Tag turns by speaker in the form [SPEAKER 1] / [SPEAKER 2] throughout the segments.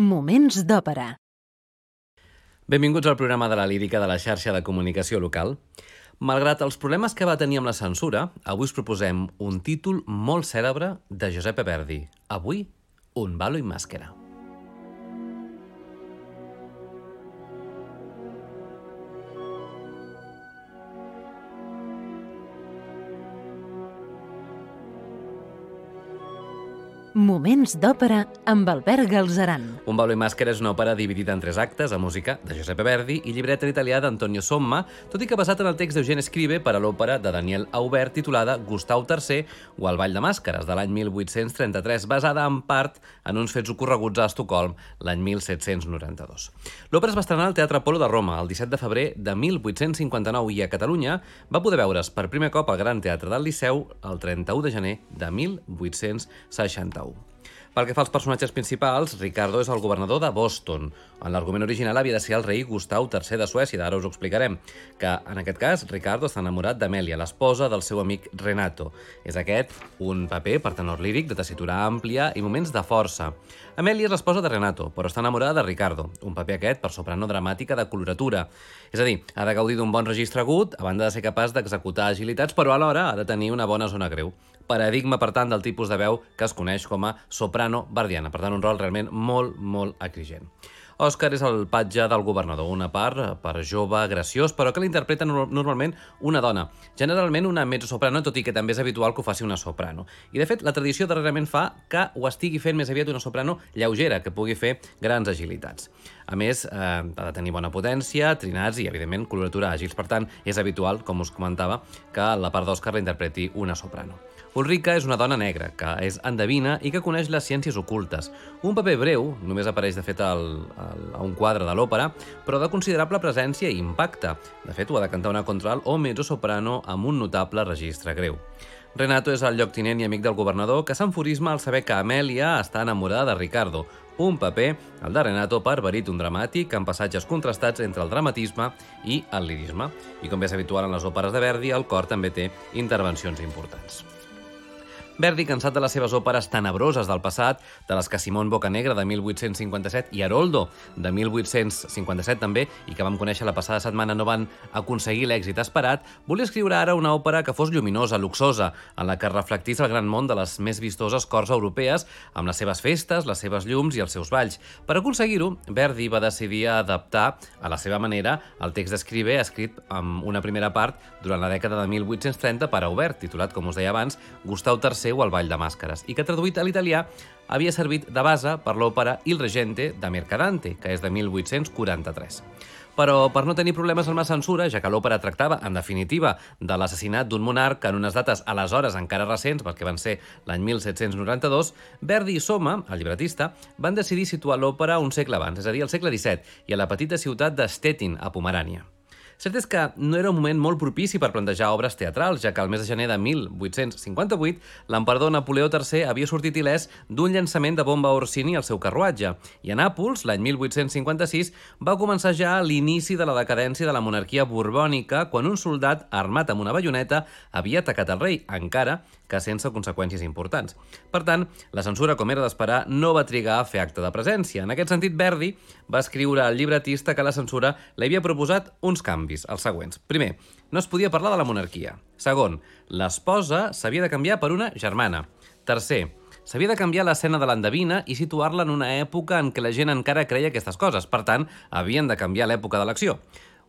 [SPEAKER 1] Moments d'òpera.
[SPEAKER 2] Benvinguts al programa de la lírica de la xarxa de comunicació local. Malgrat els problemes que va tenir amb la censura, avui us proposem un títol molt cèlebre de Giuseppe Verdi. Avui, Un balo i màscara.
[SPEAKER 1] Moments d'òpera amb Albert Galzeran.
[SPEAKER 2] Un ballo i màscara és una òpera dividida en tres actes, a música de Giuseppe Verdi i llibret en italià d'Antonio Somma, tot i que basat en el text d'Eugene Escribe per a l'òpera de Daniel Aubert titulada Gustau III o El ball de màscares de l'any 1833, basada en part en uns fets ocorreguts a Estocolm l'any 1792. L'òpera es va estrenar al Teatre Polo de Roma el 17 de febrer de 1859 i a Catalunya va poder veure's per primer cop al Gran Teatre del Liceu el 31 de gener de 1861. Pel que fa als personatges principals, Ricardo és el governador de Boston. En l'argument original havia de ser el rei Gustau III de Suècia, ara us ho explicarem, que en aquest cas Ricardo està enamorat d'Amèlia, l'esposa del seu amic Renato. És aquest un paper per tenor líric de tessitura àmplia i moments de força. Amèlia és l'esposa de Renato, però està enamorada de Ricardo, un paper aquest per soprano dramàtica de coloratura. És a dir, ha de gaudir d'un bon registre agut, a banda de ser capaç d'executar agilitats, però alhora ha de tenir una bona zona greu. Paradigma, per tant, del tipus de veu que es coneix com a soprano verdiana. Per tant, un rol realment molt, molt exigent. Òscar és el patge del governador, una part per jove, graciós, però que l'interpreta normalment una dona, generalment una mezzosoprano, tot i que també és habitual que ho faci una soprano. I, de fet, la tradició darrerament fa que ho estigui fent més aviat una soprano lleugera, que pugui fer grans agilitats. A més, eh, ha de tenir bona potència, trinats i, evidentment, coloratura àgils. Per tant, és habitual, com us comentava, que la part d'Òscar la interpreti una soprano. Ulrica és una dona negra, que és endevina i que coneix les ciències ocultes. Un paper breu, només apareix de fet al, al, a un quadre de l'òpera, però de considerable presència i impacte. De fet, ho ha de cantar una contral o mezzo-soprano amb un notable registre greu. Renato és el lloctinent i amic del governador que s'enfurisma al saber que Amèlia està enamorada de Ricardo, un paper, el de Renato, per baríton dramàtic amb passatges contrastats entre el dramatisme i el lirisme. I com és habitual en les òperes de Verdi, el cor també té intervencions importants. Verdi, cansat de les seves òperes tenebroses del passat, de les que Simón Bocanegra de 1857 i Haroldo de 1857 també, i que vam conèixer la passada setmana no van aconseguir l'èxit esperat, volia escriure ara una òpera que fos lluminosa, luxosa, en la que reflectís el gran món de les més vistoses cors europees, amb les seves festes, les seves llums i els seus balls. Per aconseguir-ho, Verdi va decidir adaptar a la seva manera el text d'Escribe escrit amb una primera part durant la dècada de 1830 per a Obert, titulat, com us deia abans, Gustau III seu al Ball de Màscares, i que traduït a l'italià havia servit de base per l'òpera Il Regente de Mercadante, que és de 1843. Però per no tenir problemes amb la censura, ja que l'òpera tractava, en definitiva, de l'assassinat d'un monarca en unes dates aleshores encara recents, perquè van ser l'any 1792, Verdi i Soma, el llibretista, van decidir situar l'òpera un segle abans, és a dir, al segle XVII, i a la petita ciutat de Stettin, a Pomerània. Cert és que no era un moment molt propici per plantejar obres teatrals, ja que al mes de gener de 1858 l'emperador Napoleó III havia sortit il·lès d'un llançament de bomba Orsini al seu carruatge, i a Nàpols, l'any 1856, va començar ja l'inici de la decadència de la monarquia borbònica quan un soldat armat amb una baioneta havia atacat el rei, encara que sense conseqüències importants. Per tant, la censura, com era d'esperar, no va trigar a fer acte de presència. En aquest sentit, Verdi va escriure al llibretista que la censura li havia proposat uns canvis, els següents. Primer, no es podia parlar de la monarquia. Segon, l'esposa s'havia de canviar per una germana. Tercer, s'havia de canviar l'escena de l'endevina i situar-la en una època en què la gent encara creia aquestes coses. Per tant, havien de canviar l'època de l'acció.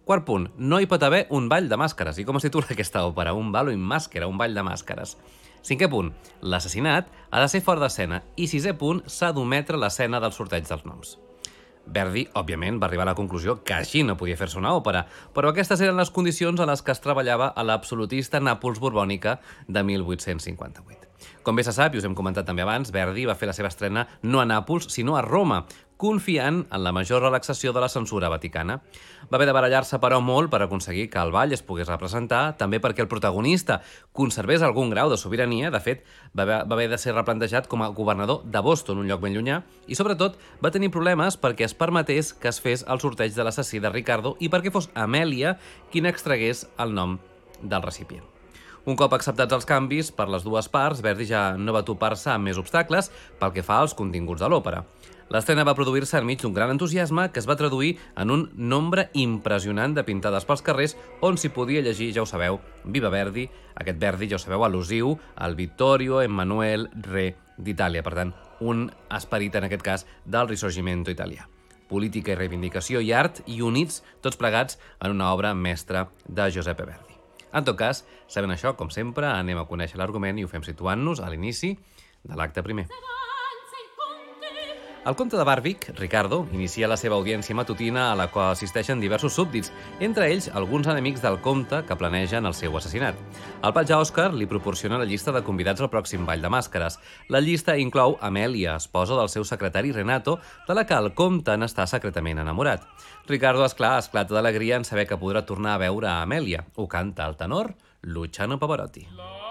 [SPEAKER 2] Quart punt, no hi pot haver un ball de màscares. I com es titula aquesta òpera? Un ball en màscara, un ball de màscares. Cinquè punt, l'assassinat ha de ser fora d'escena. I sisè punt, s'ha d'ometre l'escena del sorteig dels noms. Verdi, òbviament, va arribar a la conclusió que així no podia fer-se una òpera, però aquestes eren les condicions a les que es treballava a l'absolutista Nàpols borbònica de 1858. Com bé se sap, i us hem comentat també abans, Verdi va fer la seva estrena no a Nàpols, sinó a Roma, confiant en la major relaxació de la censura vaticana. Va haver de barallar-se, però, molt per aconseguir que el ball es pogués representar, també perquè el protagonista conservés algun grau de sobirania, de fet, va haver, de ser replantejat com a governador de Boston, un lloc ben llunyà, i sobretot va tenir problemes perquè es permetés que es fes el sorteig de l'assassí de Ricardo i perquè fos Amèlia qui n'extragués el nom del recipient. Un cop acceptats els canvis per les dues parts, Verdi ja no va topar-se amb més obstacles pel que fa als continguts de l'òpera.
[SPEAKER 3] L'estrena va produir-se enmig d'un gran entusiasme que es va traduir en un nombre impressionant de pintades pels carrers on s'hi podia llegir, ja ho sabeu, Viva Verdi, aquest Verdi, ja ho sabeu, al·lusiu al Vittorio Emanuele Re d'Itàlia, per tant, un esperit, en aquest cas, del Risorgimento italià. Política i reivindicació i art i units tots plegats en una obra mestra de Giuseppe Verdi. En tot cas, sabent això, com sempre, anem a conèixer l'argument i ho fem situant-nos a l'inici de l'acte primer. El comte de Barwick, Ricardo, inicia la seva audiència matutina a la qual assisteixen diversos súbdits, entre ells alguns enemics del comte que planegen el seu assassinat. El patge Òscar li proporciona la llista de convidats al pròxim ball de màscares. La llista inclou Amèlia, esposa del seu secretari Renato, de la que el comte n'està secretament enamorat. Ricardo, esclar, esclata d'alegria en saber que podrà tornar a veure a Amèlia. Ho canta el tenor Luciano Pavarotti.
[SPEAKER 4] La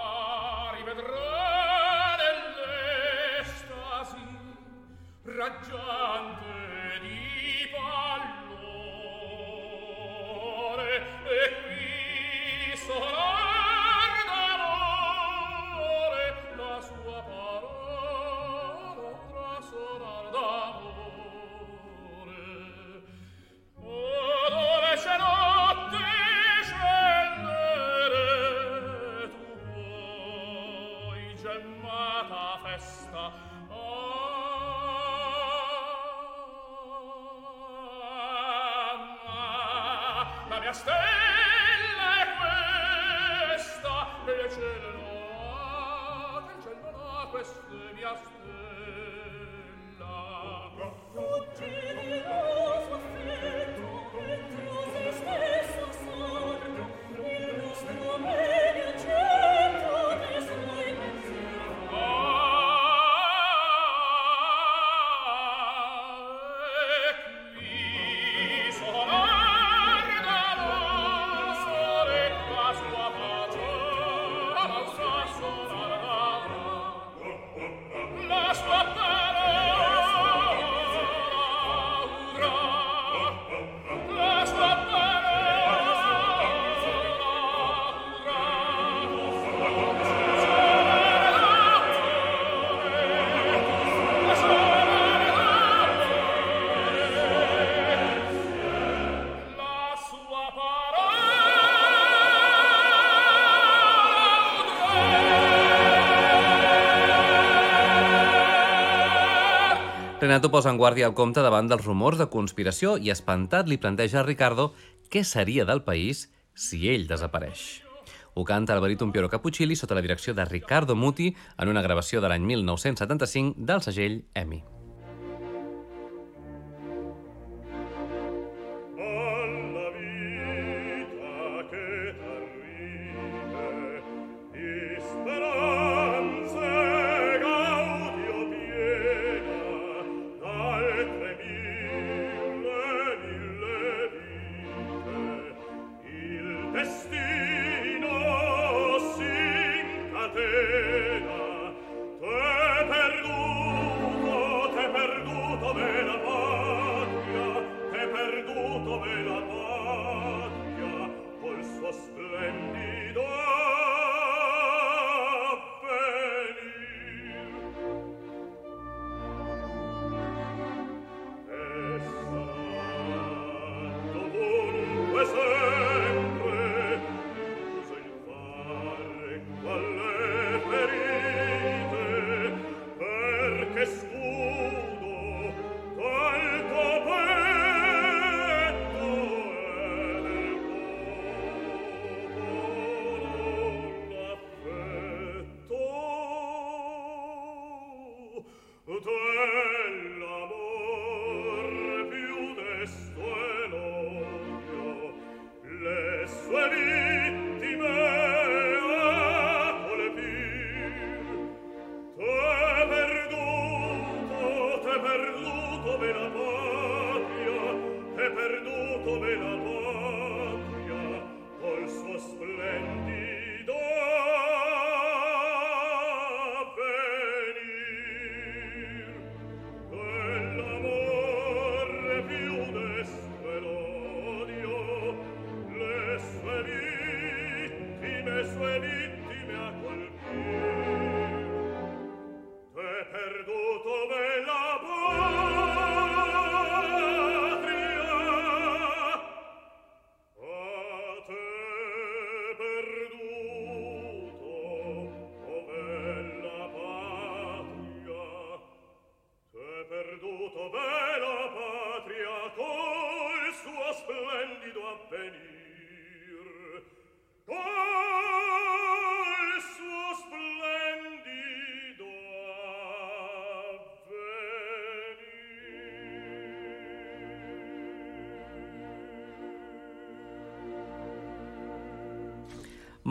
[SPEAKER 3] Renato posa en guàrdia el comte davant dels rumors de conspiració i espantat li planteja a Ricardo què seria del país si ell desapareix. Ho canta el baríton Piero Cappuccilli sota la direcció de Riccardo Muti en una gravació de l'any 1975 del segell EMI.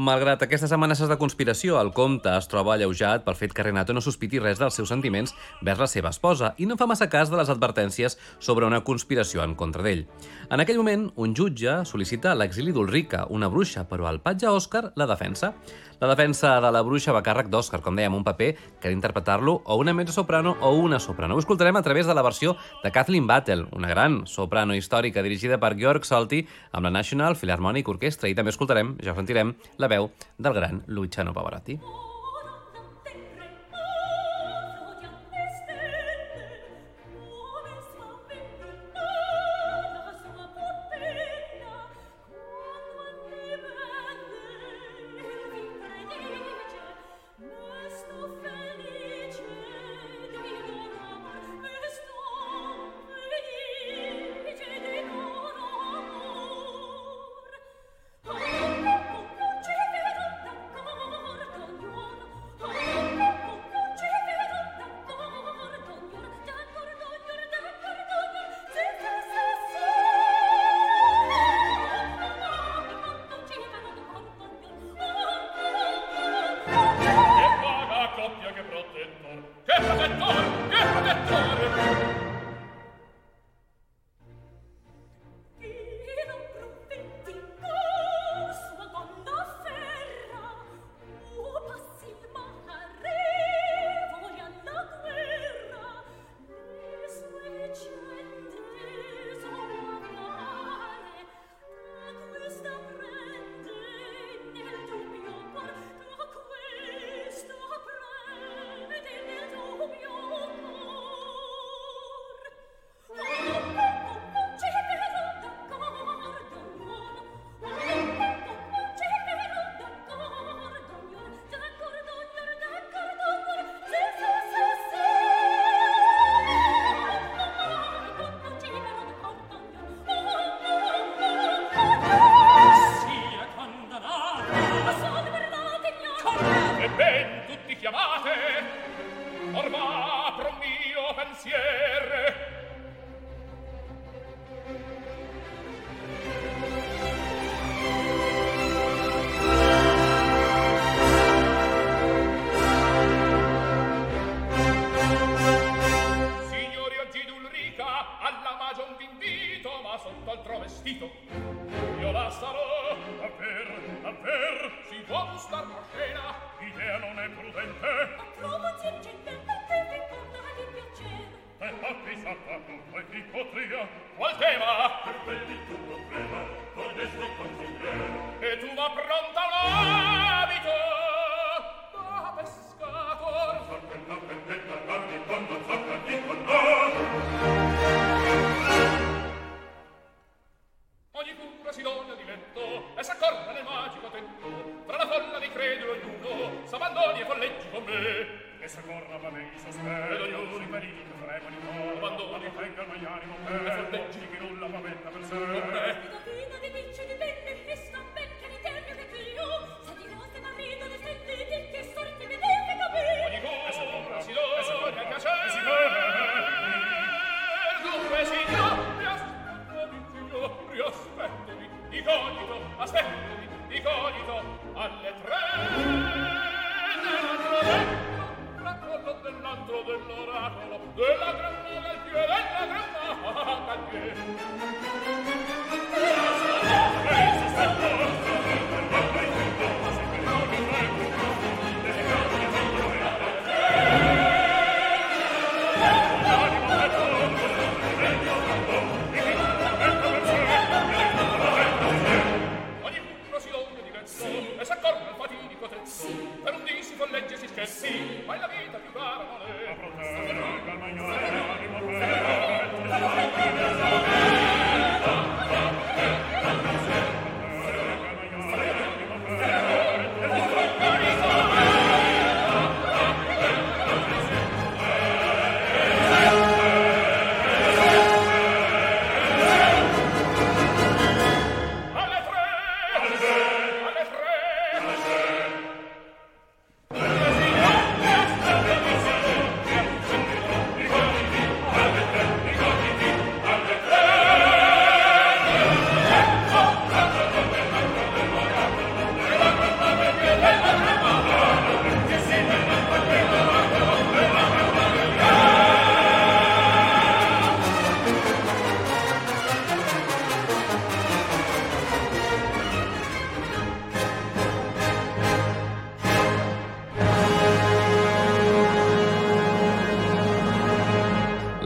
[SPEAKER 2] Malgrat aquestes amenaces de conspiració, el comte es troba alleujat pel fet que Renato no sospiti res dels seus sentiments vers la seva esposa i no fa massa cas de les advertències sobre una conspiració en contra d'ell. En aquell moment, un jutge sol·licita l'exili d'Ulrica, una bruixa, però el patge Òscar la defensa. La defensa de la bruixa va càrrec d'Òscar, com dèiem, un paper que ha d'interpretar-lo o una mezzo-soprano o una soprano. Ho escoltarem a través de la versió de Kathleen Battle, una gran soprano històrica dirigida per Georg Solti amb la National Philharmonic Orchestra i també escoltarem, ja sentirem, la veu del gran Luciano Pavarotti.
[SPEAKER 5] Oh.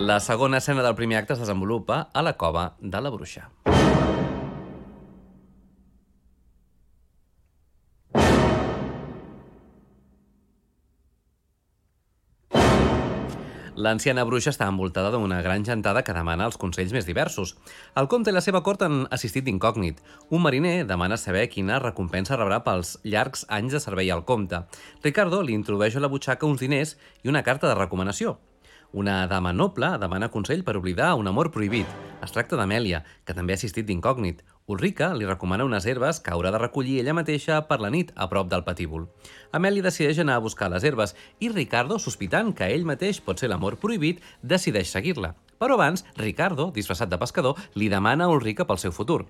[SPEAKER 2] La segona escena del primer acte es desenvolupa a la cova de la bruixa. L'anciana bruixa està envoltada d'una gran gentada que demana els consells més diversos. El comte i la seva cort han assistit d'incògnit. Un mariner demana saber quina recompensa rebrà pels llargs anys de servei al comte. Ricardo li introdueix a la butxaca uns diners i una carta de recomanació. Una dama noble demana consell per oblidar un amor prohibit. Es tracta d'Amèlia, que també ha assistit d'incògnit. Ulrica li recomana unes herbes que haurà de recollir ella mateixa per la nit a prop del patíbul. Amèlia decideix anar a buscar les herbes i Ricardo, sospitant que ell mateix pot ser l'amor prohibit, decideix seguir-la. Però abans, Ricardo, disfressat de pescador, li demana a Ulrica pel seu futur.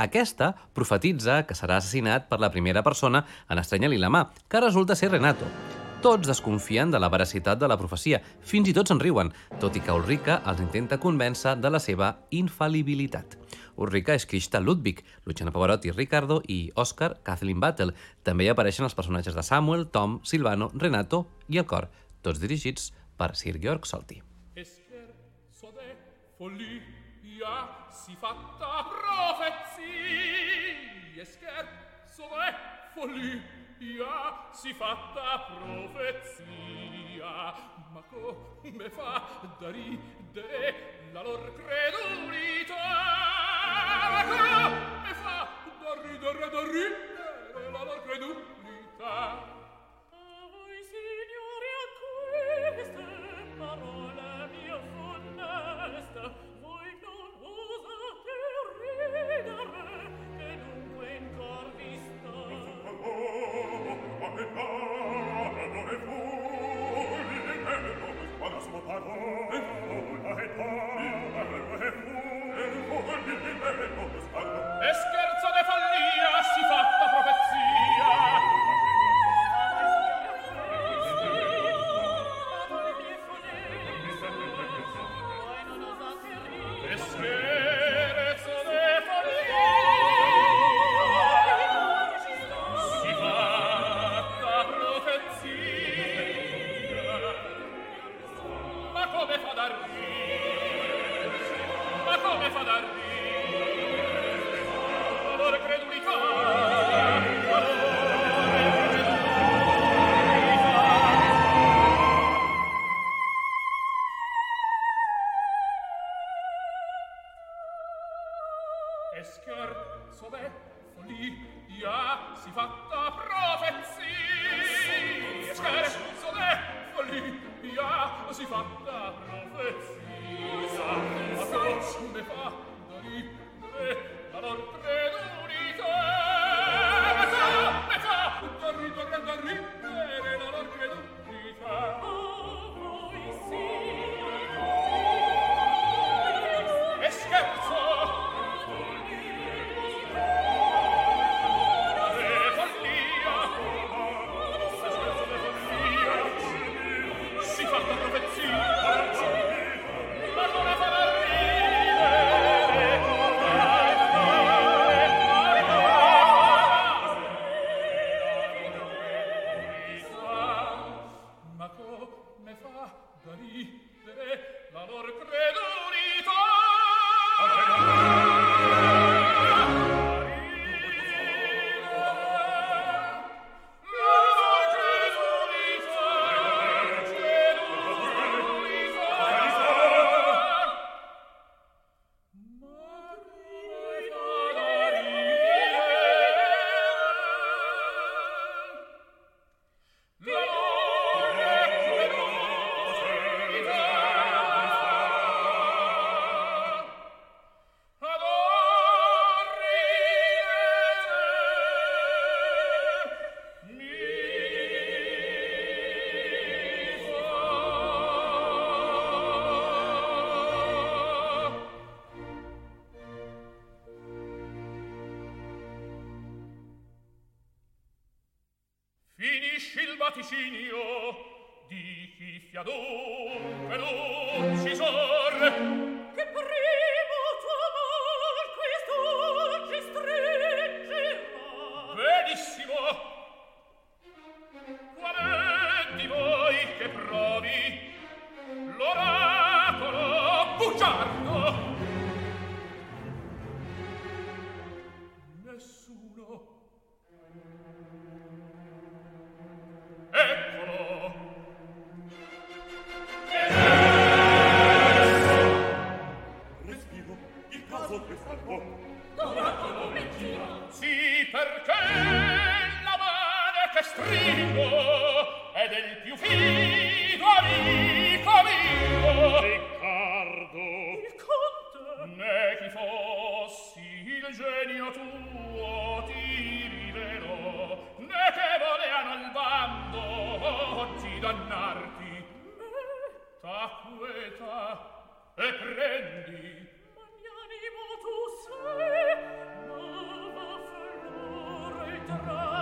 [SPEAKER 2] Aquesta profetitza que serà assassinat per la primera persona en estrènyer-li la mà, que resulta ser Renato. Tots desconfien de la veracitat de la profecia, fins i tot se'n riuen, tot i que Ulrica els intenta convèncer de la seva infal·libilitat. Ulrica és Krista Ludwig, Luciano Pavarotti, Ricardo i Oscar Kathleen Battle. També hi apareixen els personatges de Samuel, Tom, Silvano, Renato i el cor, tots dirigits per Sir Georg Solti.
[SPEAKER 4] Scherzo de follia si fatta profezia scherzo de follia via si fatta profezia ma come fa da ridere la lor credulità? Ma come fa da ridere da ridere la lor credulità?
[SPEAKER 5] Magnanimo tu sei, nova flore
[SPEAKER 4] tra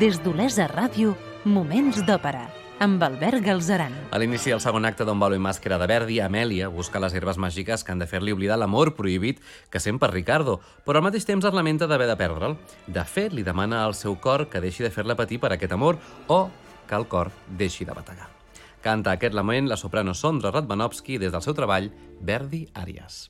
[SPEAKER 1] Des d'Olesa Ràdio, Moments d'Òpera, amb Albert Galzeran.
[SPEAKER 4] A l'inici del segon acte d'On Balo i Màscara de Verdi, Amèlia busca les herbes màgiques que han de fer-li oblidar l'amor prohibit que sent per Ricardo, però al mateix temps es lamenta d'haver de perdre'l. De fet, li demana al seu cor que deixi de fer-la patir per aquest amor o que el cor deixi de bategar. Canta aquest lament la soprano Sondra Radvanovski des del seu treball Verdi Àries.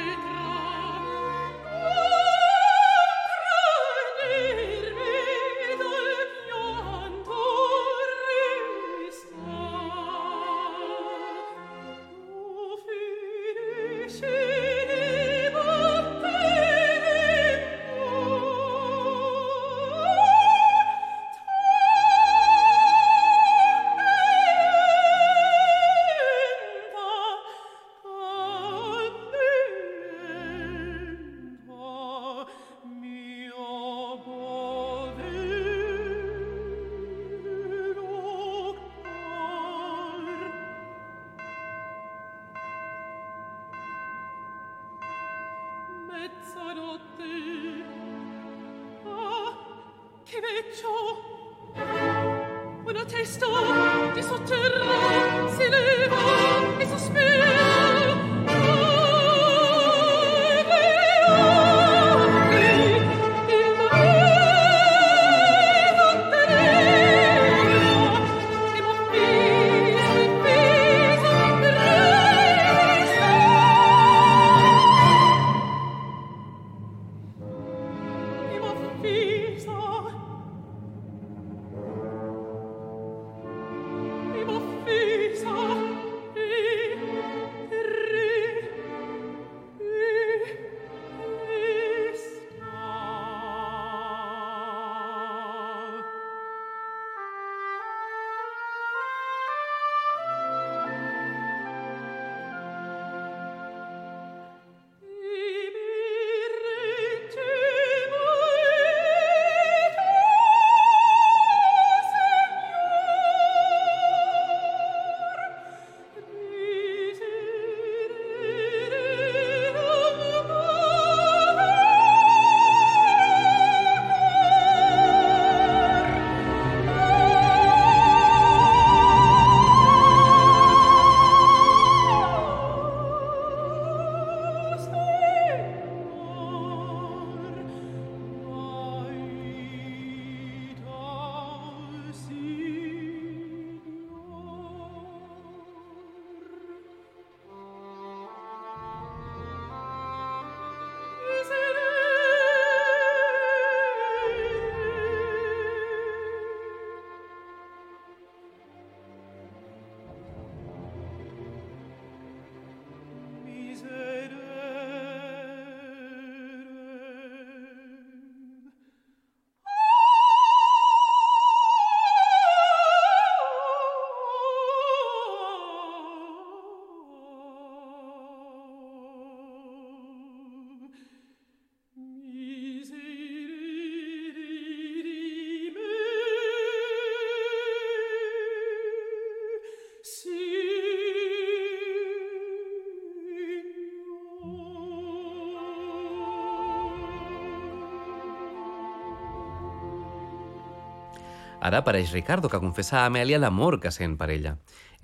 [SPEAKER 2] Ara apareix Ricardo, que confessa a Amèlia l'amor que sent per ella.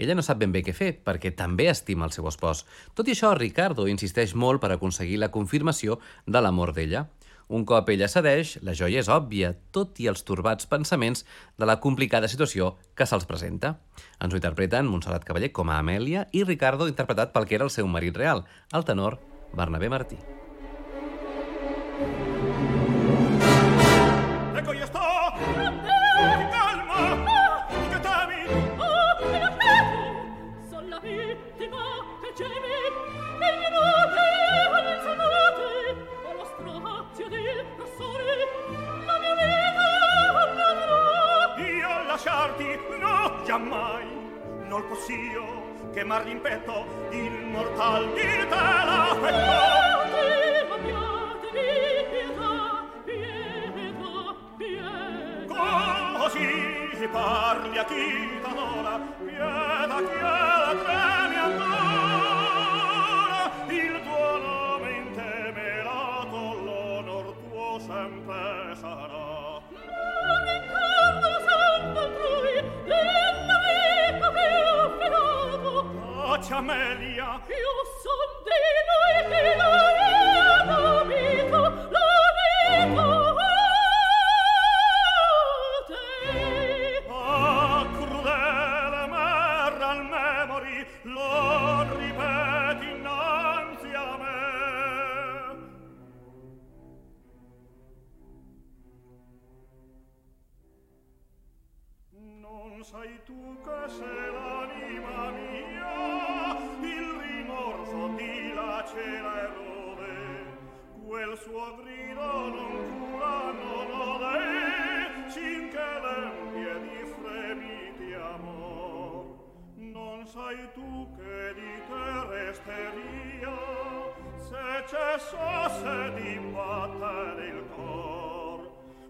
[SPEAKER 2] Ella no sap ben bé què fer, perquè també estima el seu espòs. Tot i això, Ricardo insisteix molt per aconseguir la confirmació de l'amor d'ella. Un cop ella cedeix, la joia és òbvia, tot i els torbats pensaments de la complicada situació que se'ls presenta. Ens ho interpreten Montserrat Cavaller com a Amèlia i Ricardo interpretat pel que era el seu marit real, el tenor Bernabé Martí.
[SPEAKER 3] non possio che mar rimpetto immortal di te la
[SPEAKER 5] fetto abbiatevi pietà pietà pietà
[SPEAKER 3] così parli a chi t'adora
[SPEAKER 5] pietà pietà
[SPEAKER 3] dolce Amelia
[SPEAKER 5] Io son di noi che lo amico, l'amico L'amico
[SPEAKER 3] Ah, crudele merral memori Lo ripeti innanzi a me. Non sai tu che se l'anima mia. cela e rode quel suo grido non cura non ode cinque l'empie di fremiti amor non sai tu che di te resteria se cessasse di battere il cor.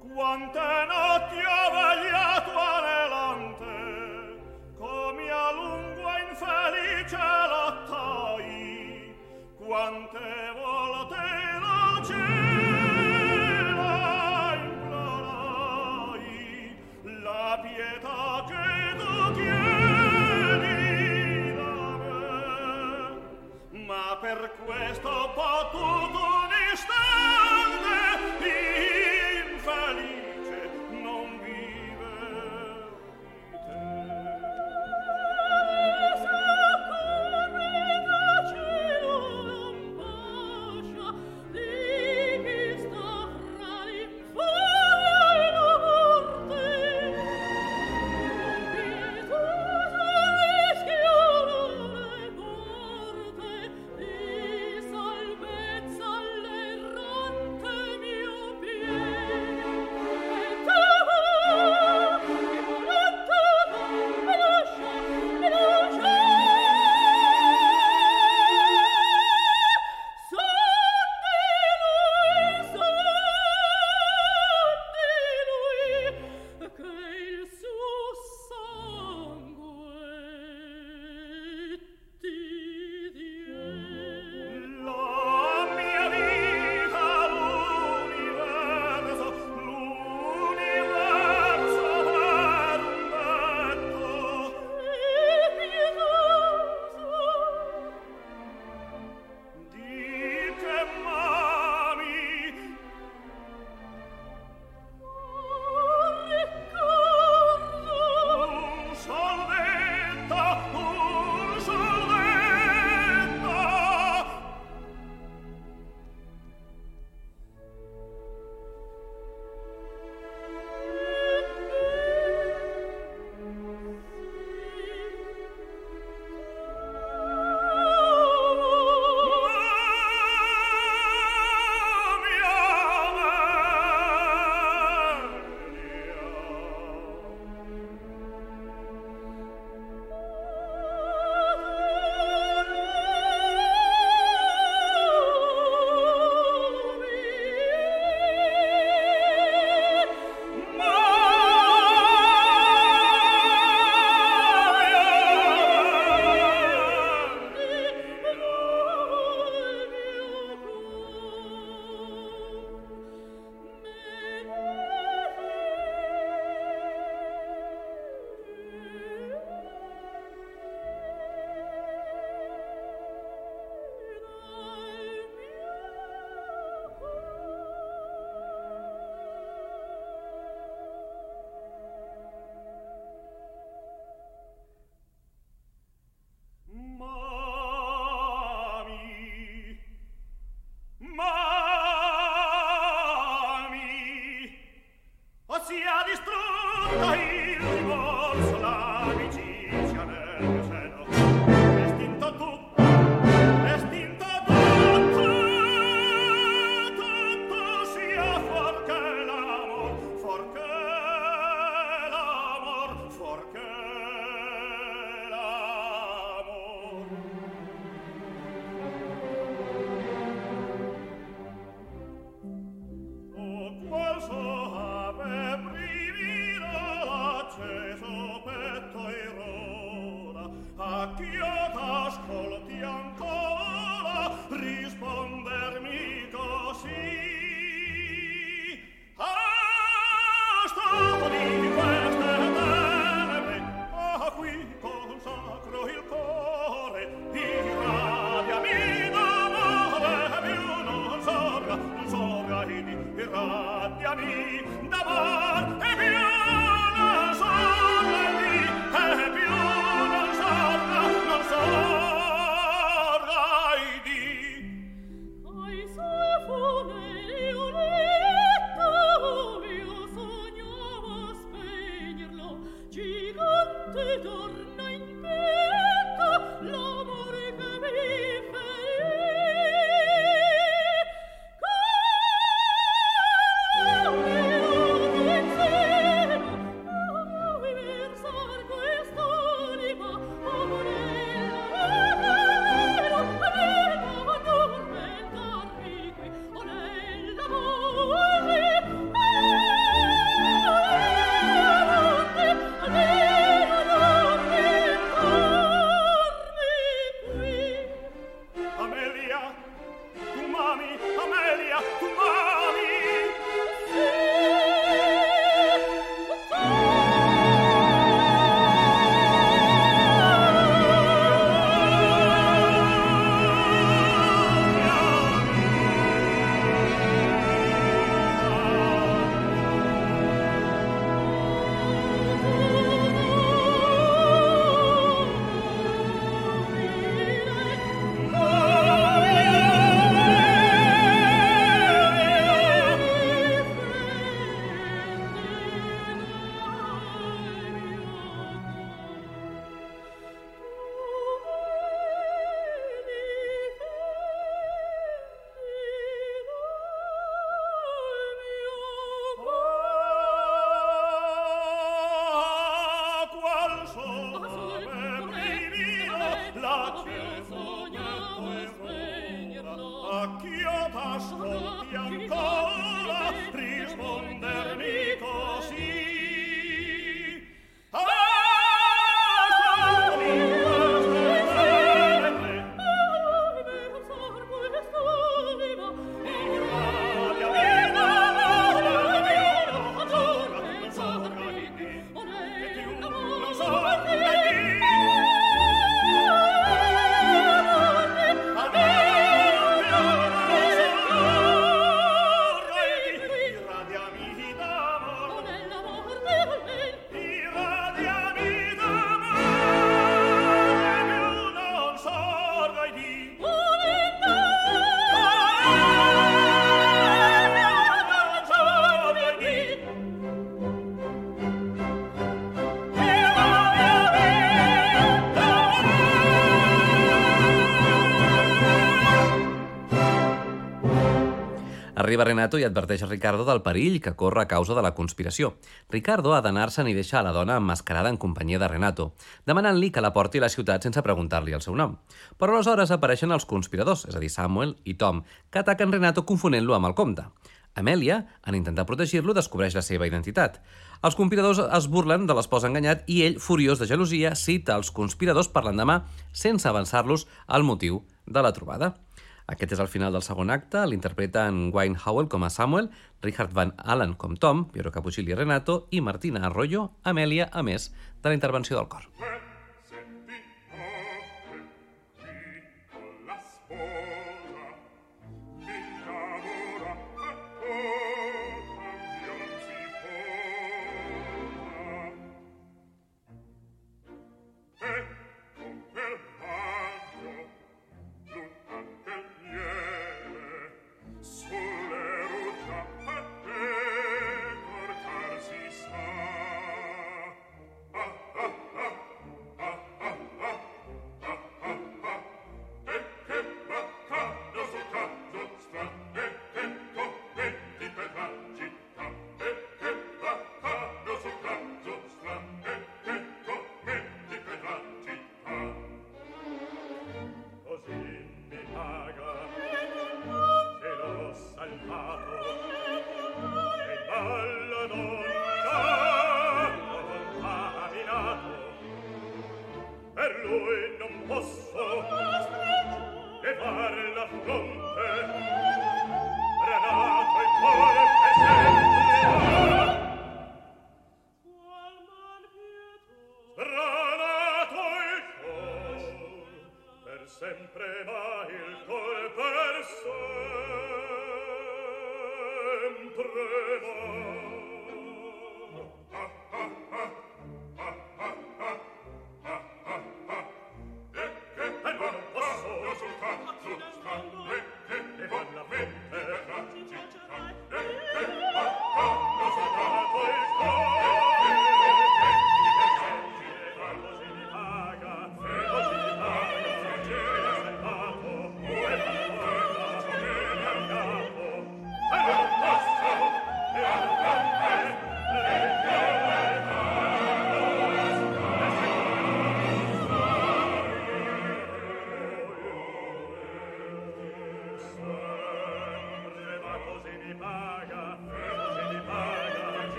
[SPEAKER 3] Quante notti ho vegliato anelante come a lungo infelice la quante volte la cena implorai la pietà che tu chiedi da me. Ma per questo po' tu
[SPEAKER 2] Arriba Renato i adverteix a Ricardo del perill que corre a causa de la conspiració. Ricardo ha d'anar-se'n i deixar la dona emmascarada en companyia de Renato, demanant-li que la porti a la ciutat sense preguntar-li el seu nom. Però aleshores apareixen els conspiradors, és a dir, Samuel i Tom, que ataquen Renato confonent-lo amb el comte. Amèlia, en intentar protegir-lo, descobreix la seva identitat. Els conspiradors es burlen de l'esposa enganyat i ell, furiós de gelosia, cita els conspiradors per l'endemà sense avançar-los al motiu de la trobada. Aquest és el final del segon acte, l'interpreten Wayne Howell com a Samuel, Richard Van Allen com Tom, Piero Cappuccilli Renato i Martina Arroyo, Amèlia, a més de la intervenció del cor.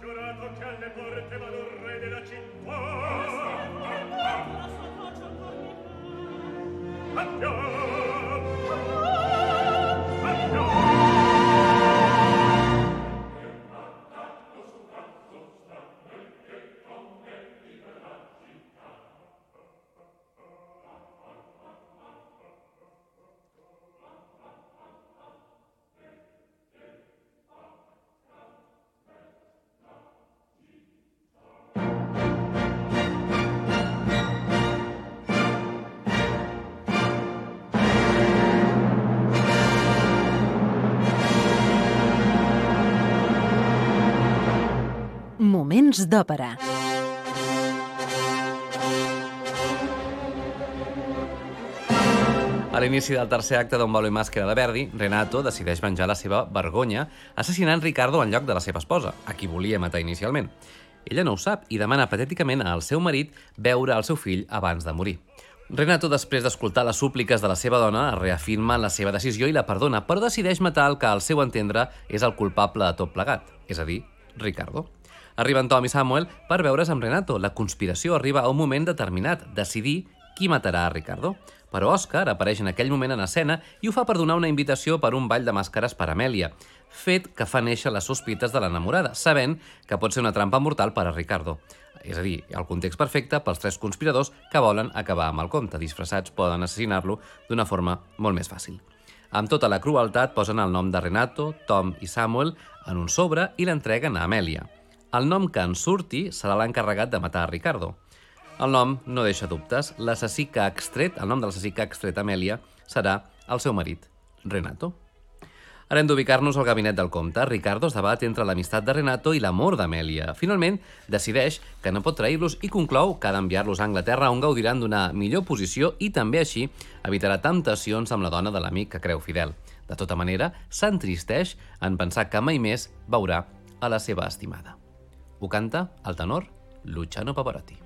[SPEAKER 4] giurato che alle porte va il re della città la sua voce ancor mi fa abbiamo
[SPEAKER 1] Moments d'òpera.
[SPEAKER 2] A l'inici del tercer acte d'On Valo i Màscara de Verdi, Renato decideix venjar la seva vergonya assassinant Ricardo en lloc de la seva esposa, a qui volia matar inicialment. Ella no ho sap i demana patèticament al seu marit veure el seu fill abans de morir. Renato, després d'escoltar les súpliques de la seva dona, reafirma la seva decisió i la perdona, però decideix matar el que, al seu entendre, és el culpable de tot plegat, és a dir, Ricardo. Arriben Tom i Samuel per veure's amb Renato. La conspiració arriba a un moment determinat, decidir qui matarà a Ricardo. Però Òscar apareix en aquell moment en escena i ho fa per donar una invitació per un ball de màscares per Amèlia, fet que fa néixer les sospites de l'enamorada, sabent que pot ser una trampa mortal per a Ricardo. És a dir, el context perfecte pels tres conspiradors que volen acabar amb el compte. Disfressats poden assassinar-lo d'una forma molt més fàcil. Amb tota la crueltat posen el nom de Renato, Tom i Samuel en un sobre i l'entreguen a Amèlia. El nom que en surti serà l'encarregat de matar a Ricardo. El nom no deixa dubtes. L'assassí que ha extret, el nom de l'assassí que ha extret Amèlia serà el seu marit, Renato. Ara hem d'ubicar-nos al gabinet del comte. Ricardo es debat entre l'amistat de Renato i l'amor d'Amèlia. Finalment, decideix que no pot trair-los i conclou que ha d'enviar-los a Anglaterra on gaudiran d'una millor posició i també així evitarà temptacions amb la dona de l'amic que creu fidel. De tota manera, s'entristeix en pensar que mai més veurà a la seva estimada. Ho canta el tenor Luciano Pavarotti.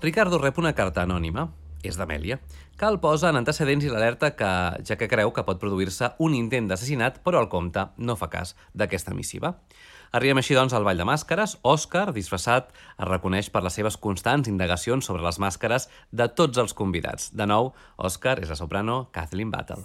[SPEAKER 5] Ricardo rep una carta anònima, és d'Amèlia, que el posa en antecedents i l'alerta que, ja que creu que pot produir-se un intent d'assassinat, però el comte no fa cas d'aquesta missiva. Arribem així, doncs, al Ball de Màscares. Òscar, disfressat, es reconeix per les seves constants indagacions sobre les màscares de tots els convidats. De nou, Òscar és la soprano Kathleen Battle.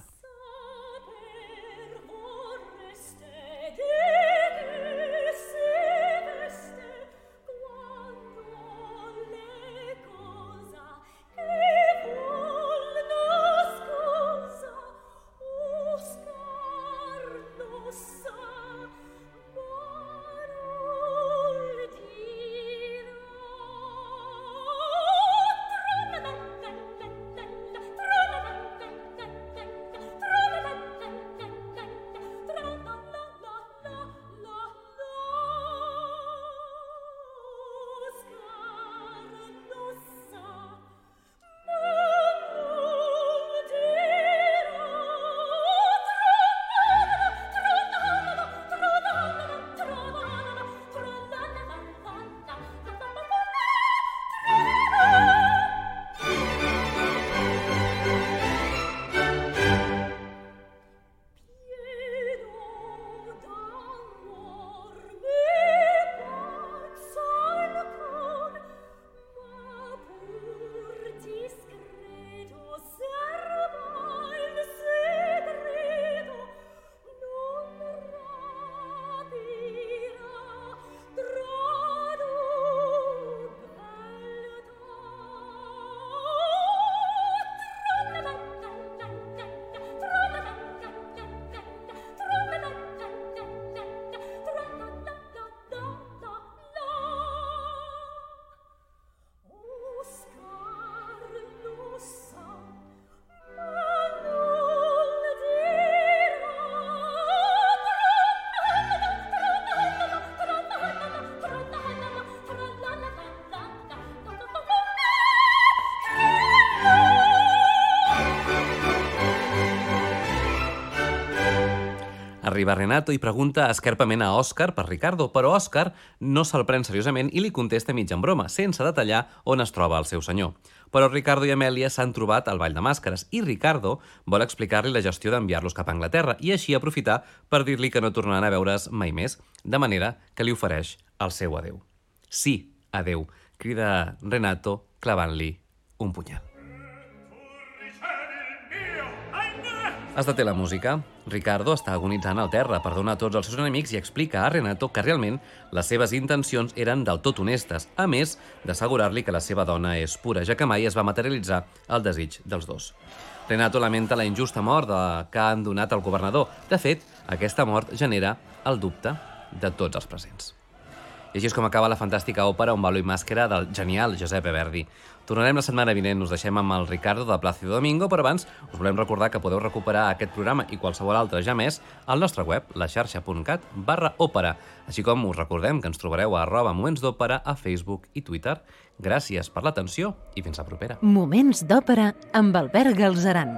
[SPEAKER 5] Arriba Renato i pregunta esquerpament a Òscar per Ricardo, però Òscar no se'l pren seriosament i li contesta mig en broma, sense detallar on es troba el seu senyor. Però Ricardo i Amèlia s'han trobat al Ball de Màscares i Ricardo vol explicar-li la gestió d'enviar-los cap a Anglaterra i així aprofitar per dir-li que no tornaran a veure's mai més, de manera que li ofereix el seu adeu. Sí, adeu, crida Renato clavant-li un punyal. Es deté la música. Ricardo està agonitzant al terra per donar tots els seus enemics i explica a Renato que realment les seves intencions eren del tot honestes, a més d'assegurar-li que la seva dona és pura, ja que mai es va materialitzar el desig dels dos. Renato lamenta la injusta mort de... que han donat al governador. De fet, aquesta mort genera el dubte de tots els presents. I així és com acaba la fantàstica òpera Un balo i màscara del genial Giuseppe Verdi. Tornarem la setmana vinent, us deixem amb el Ricardo de Plácido Domingo, però abans us volem recordar que podeu recuperar aquest programa i qualsevol altre ja més al nostre web, laxarxa.cat barra òpera, així com us recordem que ens trobareu a arroba moments d'òpera a Facebook i Twitter. Gràcies per l'atenció i fins la propera.
[SPEAKER 1] Moments d'òpera amb Albert Galzeran.